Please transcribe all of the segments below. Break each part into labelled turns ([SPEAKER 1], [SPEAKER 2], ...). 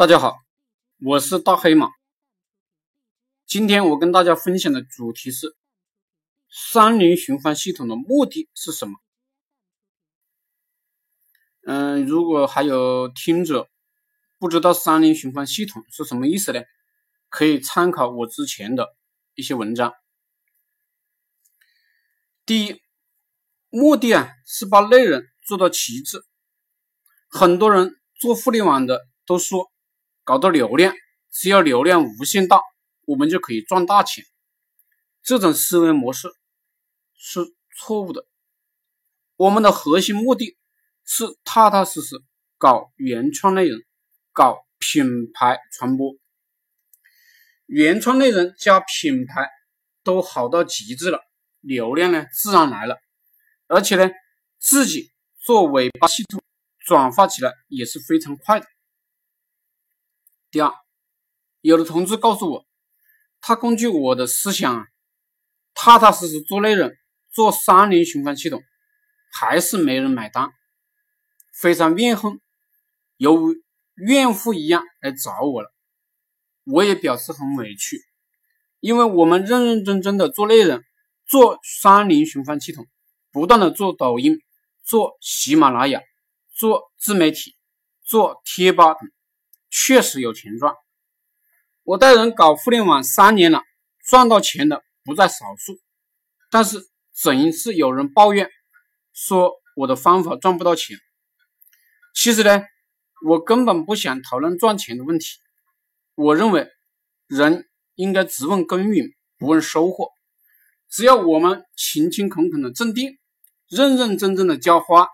[SPEAKER 1] 大家好，我是大黑马。今天我跟大家分享的主题是三菱循环系统的目的是什么？嗯，如果还有听者不知道三菱循环系统是什么意思呢？可以参考我之前的一些文章。第一，目的啊是把内容做到极致。很多人做互联网的都说。搞到流量，只要流量无限大，我们就可以赚大钱。这种思维模式是错误的。我们的核心目的是踏踏实实搞原创内容，搞品牌传播。原创内容加品牌都好到极致了，流量呢自然来了。而且呢，自己做尾巴系统，转发起来也是非常快的。第二，有的同志告诉我，他根据我的思想，踏踏实实做内容，做三菱循环系统，还是没人买单，非常怨恨，犹如怨妇一样来找我了。我也表示很委屈，因为我们认认真真的做内容，做三菱循环系统，不断的做抖音，做喜马拉雅，做自媒体，做贴吧等。确实有钱赚，我带人搞互联网三年了，赚到钱的不在少数。但是总是有人抱怨说我的方法赚不到钱。其实呢，我根本不想讨论赚钱的问题。我认为人应该只问耕耘，不问收获。只要我们勤勤恳恳的种地，认认真真的浇花，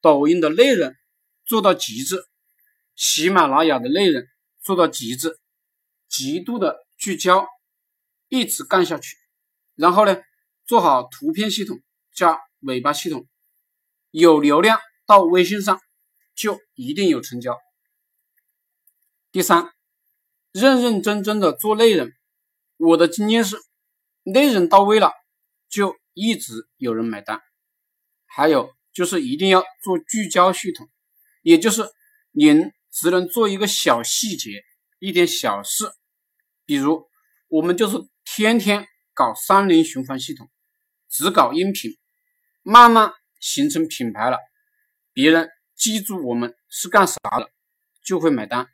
[SPEAKER 1] 抖音的内容做到极致。喜马拉雅的内容做到极致，极度的聚焦，一直干下去。然后呢，做好图片系统加尾巴系统，有流量到微信上，就一定有成交。第三，认认真真的做内容。我的经验是，内容到位了，就一直有人买单。还有就是一定要做聚焦系统，也就是您。只能做一个小细节，一点小事，比如我们就是天天搞三菱循环系统，只搞音频，慢慢形成品牌了，别人记住我们是干啥的，就会买单。